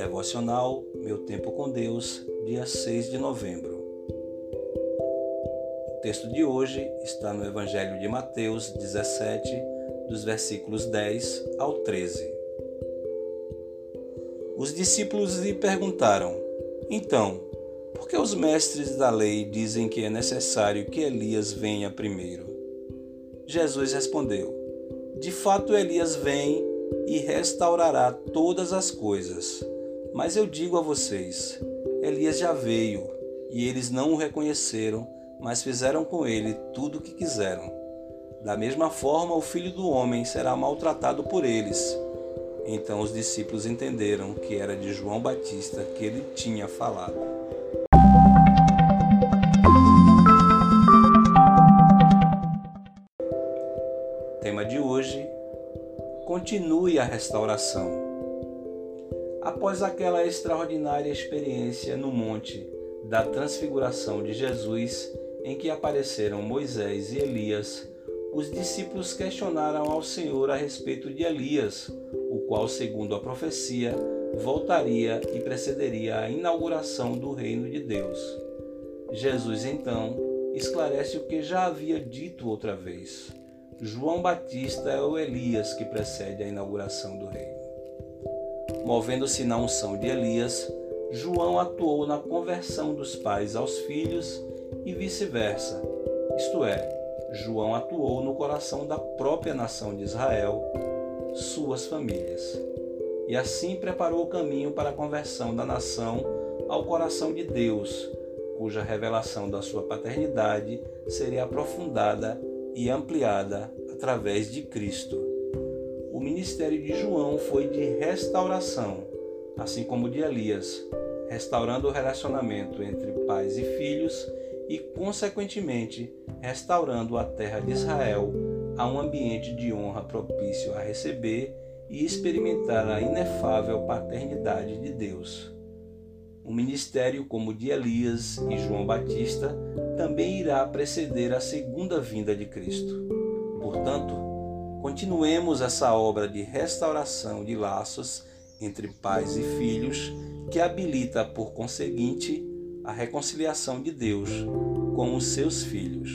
Devocional Meu Tempo com Deus, dia 6 de novembro. O texto de hoje está no Evangelho de Mateus 17, dos versículos 10 ao 13. Os discípulos lhe perguntaram: Então, por que os mestres da lei dizem que é necessário que Elias venha primeiro? Jesus respondeu: De fato, Elias vem e restaurará todas as coisas. Mas eu digo a vocês: Elias já veio, e eles não o reconheceram, mas fizeram com ele tudo o que quiseram. Da mesma forma, o filho do homem será maltratado por eles. Então os discípulos entenderam que era de João Batista que ele tinha falado. Tema de hoje: Continue a restauração. Após aquela extraordinária experiência no Monte da Transfiguração de Jesus, em que apareceram Moisés e Elias, os discípulos questionaram ao Senhor a respeito de Elias, o qual, segundo a profecia, voltaria e precederia a inauguração do reino de Deus. Jesus então esclarece o que já havia dito outra vez. João Batista é o Elias que precede a inauguração do reino. Movendo-se na unção de Elias, João atuou na conversão dos pais aos filhos e vice-versa. Isto é, João atuou no coração da própria nação de Israel, suas famílias. E assim preparou o caminho para a conversão da nação ao coração de Deus, cuja revelação da sua paternidade seria aprofundada e ampliada através de Cristo o ministério de João foi de restauração, assim como de Elias, restaurando o relacionamento entre pais e filhos e, consequentemente, restaurando a terra de Israel a um ambiente de honra propício a receber e experimentar a inefável paternidade de Deus. Um ministério como o de Elias e João Batista também irá preceder a segunda vinda de Cristo. Portanto, Continuemos essa obra de restauração de laços entre pais e filhos, que habilita, por conseguinte, a reconciliação de Deus com os seus filhos.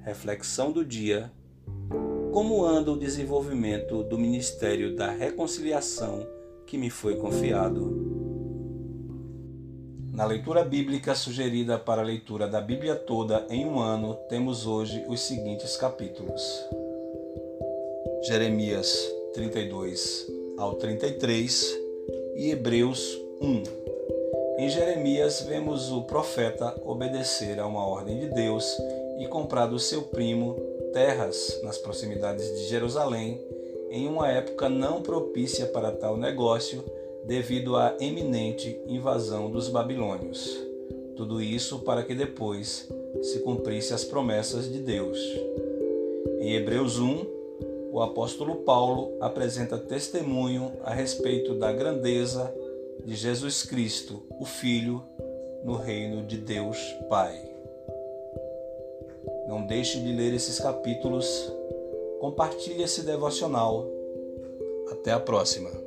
Reflexão do dia: Como anda o desenvolvimento do ministério da reconciliação que me foi confiado? Na leitura bíblica sugerida para a leitura da Bíblia toda em um ano, temos hoje os seguintes capítulos: Jeremias 32 ao 33 e Hebreus 1. Em Jeremias, vemos o profeta obedecer a uma ordem de Deus e comprar do seu primo terras nas proximidades de Jerusalém, em uma época não propícia para tal negócio devido à eminente invasão dos babilônios. Tudo isso para que depois se cumprisse as promessas de Deus. Em Hebreus 1, o apóstolo Paulo apresenta testemunho a respeito da grandeza de Jesus Cristo, o Filho, no reino de Deus Pai. Não deixe de ler esses capítulos. Compartilhe esse devocional. Até a próxima.